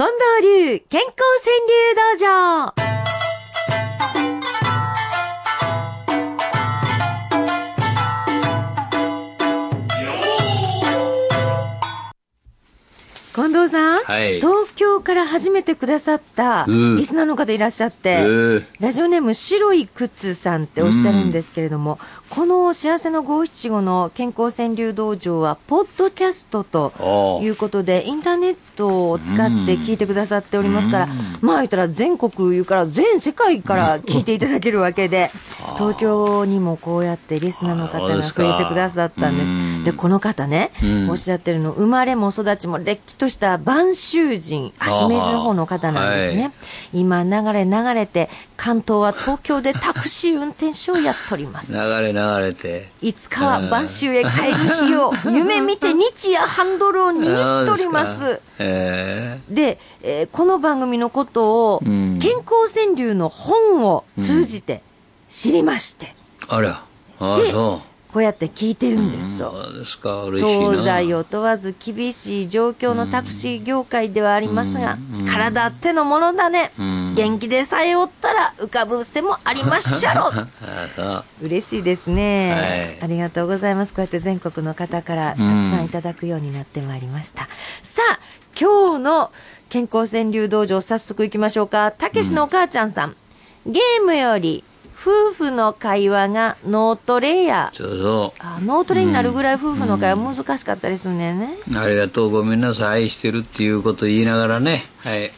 近藤流健康川柳道場。さん、はい。東京から初めてくださったうん。リスナーの方いらっしゃって、えーラジオネーム白い靴さんっておっしゃるんですけれども、この幸せの五七五の健康川柳道場は、ポッドキャストとおいうことで、インターネットを使って聞いてくださっておりますから、まあ言ったら全国から全世界から聞いていただけるわけで、東京にもこうやってリスナーの方が増えてくださったんです。うんで、この方ね、うん。おっしゃってるの、生まれも育ちもれっきとした播州人、あ姫路の方の方なんですね。はい今流れ流れて、関東は東京で タクシー運転手をやっております。流れ流れて。いつかは播州へ帰る日を 夢見て日夜ハンドルを握っております。えで、えーこの番組のことを、うん健康川柳の本を通じて知りまして、ー、あら。あでそこうやって聞いてるんですう。と。そうですか、嬉しいな。東西を問わず厳しい状況のタクシー業界ではありますが、体ってのものだね。ん元気でさえおったら浮かぶ瀬もありまっしゃろ。嬉しいですね、はいありがとうございます。こうやって全国の方からたくさんいただくようになってまいりました。さあ、今日の健康川柳道場早速行きましょうか。たけしのお母ちゃんさん。ゲームより夫婦の会話が脳トレや。そうそあ脳トレになるぐらい夫婦の会話難しかったりするんだよね。う。ありがとう、ごめんなさい、愛してるっていうこと言いながらね。はい。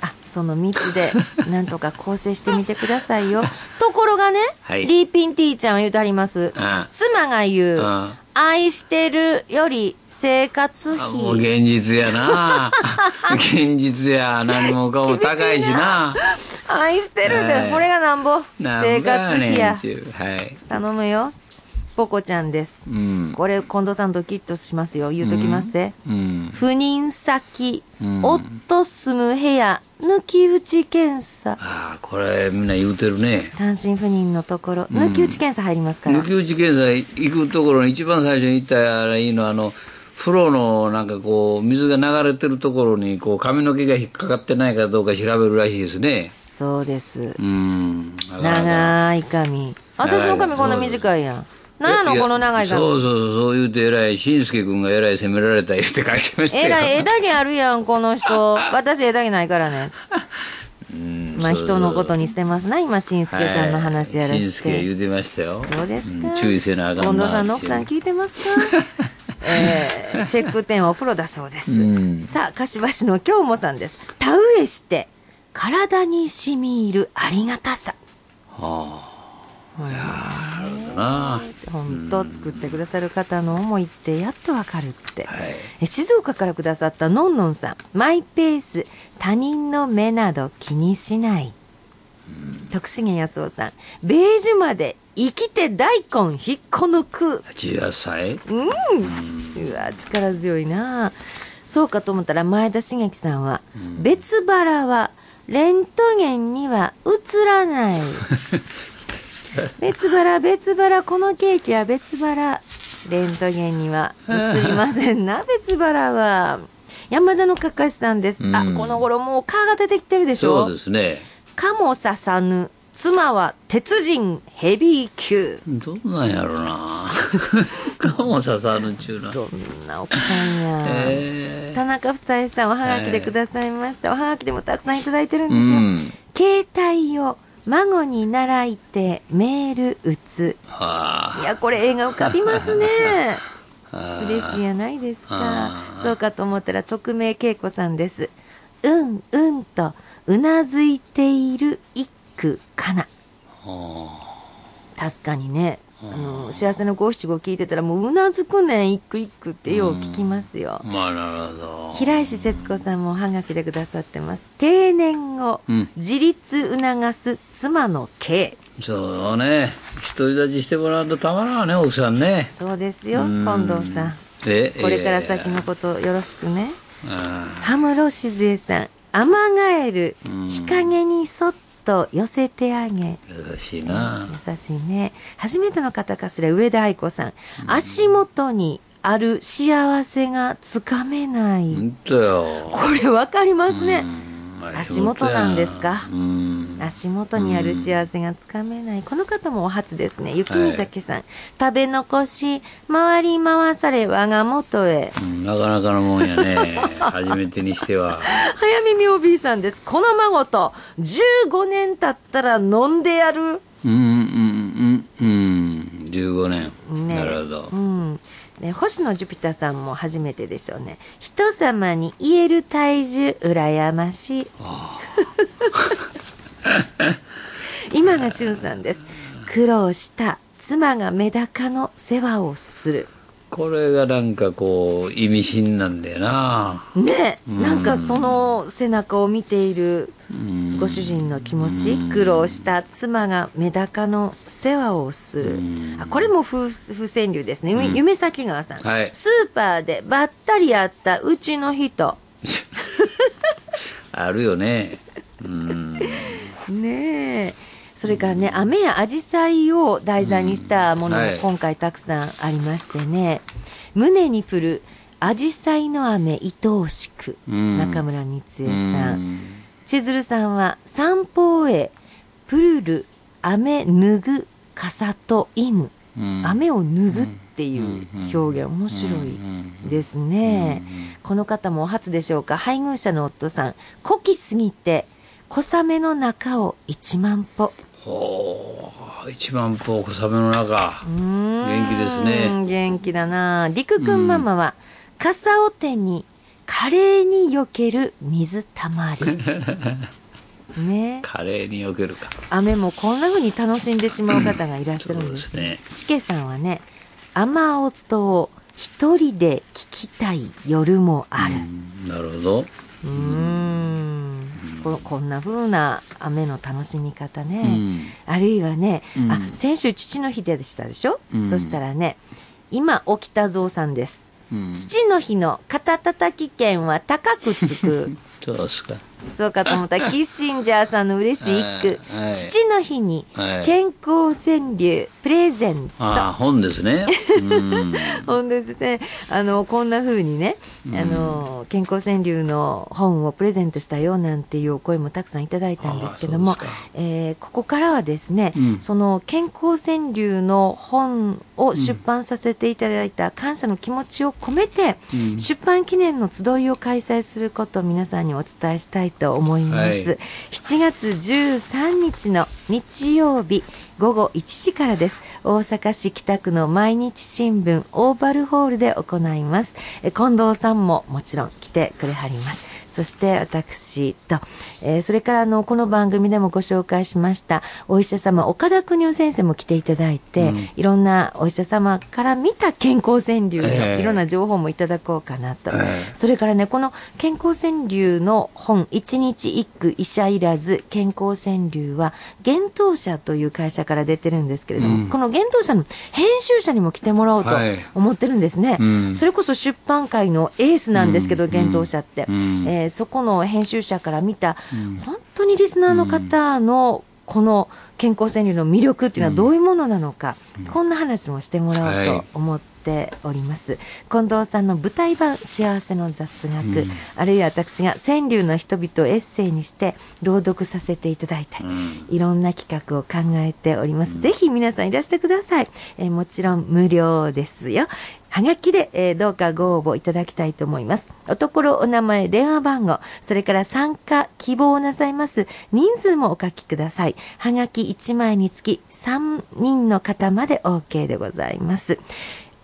あ、その3つで、なんとか構成してみてくださいよ。ところがね、はいリーピンティーちゃんは言うてあります。あ妻が言う、あ愛してるより生活あもう費。現実やな 現実や何もかも高いしな愛してるで、はいこれがなんぼ。生活費やはい頼むよ。ポコちゃんです。うんこれ、近藤さんドキッとしますよ。言うときますぜ。うん不妊先、うん夫住む部屋、抜き打ち検査。ああこれみんな言うてるね単身赴任のところ、抜き打ち検査入りますから。抜き打ち検査行くところに一番最初に行ったらいいのはあの風呂のなんかこう水が流れてるところにこう髪の毛が引っかかってないかどうか調べるらしいですねそうです。うん長い髪。私の髪こんな短いやん。なんやのこの長い髪。そうそうそうそう言うてえらいしんすけ君がえらい責められた言うて書いてましたよえらい枝毛あるやん、この人。私枝毛ないからね。うんまあ人のことにしてますな、今、しんすけさんの話やらしんして。すけ言うてましたよそうですか。ん注意せなあかんな近藤さんの奥さん聞いてますか？えー、チェック点はお風呂だそうです。うんさあ、柏市の京もさんです。田植えして、体に染み入るありがたさ。はあいやーな本当作ってくださる方の思いってやっとわかるって。はいえ静岡からくださったのんのんさん。マイペース、他人の目など気にしない。徳重康夫さん。ベージュまで生きて大根引っこ抜く。18歳？うん。うわ、力強いなそうかと思ったら前田茂樹さんは、別腹はレントゲンには映らない。別腹、別腹、このケーキは別腹。レントゲンには映りませんな、別腹は。山田のかかしさんです。あ、うんこの頃もう蚊が出てきてるでしょ？そうですね蚊も刺さぬ。妻は鉄人ヘビー級。どんなんやろな かも刺さるっちゅうなどんな奥さんや。え田中夫妻さんおはがきでくださいました。おはがきでもたくさんいただいてるんーですよ。うん携帯を孫に習いてメール打つ。はあいや、これ絵が浮かびますね。はあ嬉しいやないですかそうかと思ったら匿名恵子さんです。うん、うんと、うなずいている一句かな。は確かにね、あの、幸せの五七五聞いてたらもううなずくねん、一句一句ってよう聞きますよあ。まあなるほど平石節子さんもおはがきでくださってます。定年をうん自立促す妻の刑。そうね独り立ちしてもらうとたまらんわね奥さんねそうですよ、うん近藤さん。でこれから先のことよろしくね。あ羽室静江さん。アマガエルうん、日陰にそっと寄せてあげ。優しいな優しいね。初めての方かしら、上田愛子さん。足元にある幸せがつかめない。ほんとよ。これわかりますね。うん足元なんですか？うん。足元にある幸せがつかめない。この方もお初ですね。雪見酒さん。食べ残し、回り回され我が元へ。うんなかなかのもんやね。初めてにしては。早耳お B さんです。この孫と15年経ったら飲んでやる。うんうんうんうん。15年。ねなるほどう。ん。ね、星野ジュピターさんも初めてでしょうね。人様に言える体重、羨ましい。今が俊さんです。苦労した妻がメダカの世話をする。これがなんかこう、意味深なんだよな。ねうんなんかその背中を見ているうんご主人の気持ち、苦労した妻がメダカの世話をするうん。あこれも風風川流ですね。うん夢咲川さん、はいスーパーでばったり会ったうちの人。あるよね。うん。ねえ。それからね、雨や紫陽花を題材にしたものもはい。今回たくさんありましてね。胸に降る紫陽花の雨愛おしく。うん。中村光恵さ。うん。ん千鶴さんは散歩へプルル雨脱ぐ傘と犬、うん。雨を脱ぐっていう表現面白いですね、この方もお初でしょうか。配偶者の夫さん。古希すぎて小雨の中を一万歩ほう、一万歩小雨の中う。ーん元気ですね元気だな陸くんママは、傘を手に華麗に避ける水たまり ね華麗に避けるか。雨もこんな風に楽しんでしまう方がいらっしゃるんですね。しけさんはね、雨音を一人で聞きたい夜もある。うんなるほど。うーん。ここんな風な雨の楽しみ方ね。うんあるいはね、うんあ、先週父の日でしたでしょ、うんそしたらね、今起きたぞうさんです。うん父の日の肩叩き券は高くつく。か。そうかと思ったら、キッシンジャーさんの嬉しい一句。はいはい父の日にはい健康川柳プレゼント。ああ、本ですね。うん。本当ですね。あの、こんな風にね、あの、健康川柳の本をプレゼントしたよなんていうお声もたくさんいただいたんですけどもえーここからはですね、うんその健康川柳の本を出版させていただいた感謝の気持ちを込めて、うん出版記念の集いを開催することを皆さんにお伝えしたいと思います。はい7月13日の日曜日午後1時からです。大阪市北区の毎日新聞オーバルホールで行います。え近藤さんももちろん来てくれはります。そして私と、えーそれからあの、この番組でもご紹介しました、お医者様、岡田邦夫先生も来ていただいて、うん。いろんなお医者様から見た健康川柳のええ。いろんな情報もいただこうかなと。ええ。それからね、この健康川柳の本、一日一句医者いらず健康川柳は、幻冬社という会社から出てるんですけれども、うん。この幻冬社の編集者にも来てもらおうとはい。思ってるんですね。うん。それこそ出版界のエースなんですけど、うん。幻冬社って。うんえーそこの編集者から見た、うん本当にリスナーの方のこの健康川柳の魅力っていうのはどういうものなのか、こんな話もしてもらおうと思っております。近藤さんの舞台版幸せの雑学、うんあるいは私が川柳の人々をエッセイにして朗読させていただいたり、うんいろんな企画を考えております。ぜひ皆さんいらしてください。えーもちろん無料ですよ。はがきで、えーどうかご応募いただきたいと思います。おところ、お名前、電話番号、それから参加希望なさいます人数もお書きください。はがき1枚につき3人の方まで OK でございます。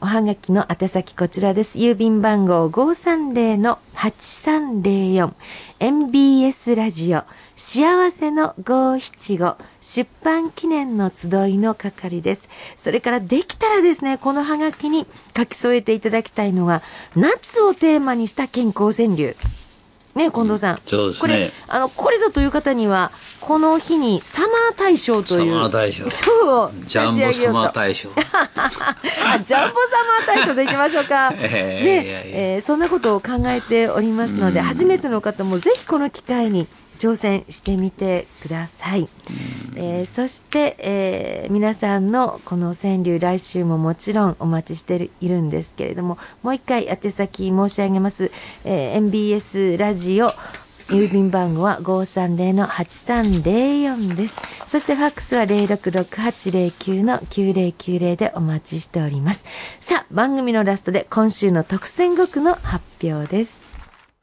おはがきの宛先こちらです。郵便番号530-8304 MBS ラジオ幸せの五七五出版記念の集いの係です。それからできたらですね、このハガキに書き添えていただきたいのが、夏をテーマにした健康川柳。ね、近藤さん。そうですねこれ、あの、これぞという方には、この日にサマー大賞という。サマー大賞賞をジャ差ンボサし上げようと。マー大賞。あ、ジャンボサマー大賞でいきましょうか。ええねえーそんなことを考えておりますので、うん初めての方もぜひこの機会に挑戦してみてください。えー、そして、えー、皆さんのこの川柳来週ももちろんお待ちしているんですけれども、もう一回宛先申し上げます。えー、MBS ラジオ郵便番号は530-8304です。そしてファックスは066809-9090でお待ちしております。さあ、番組のラストで今週の特選5句の発表です。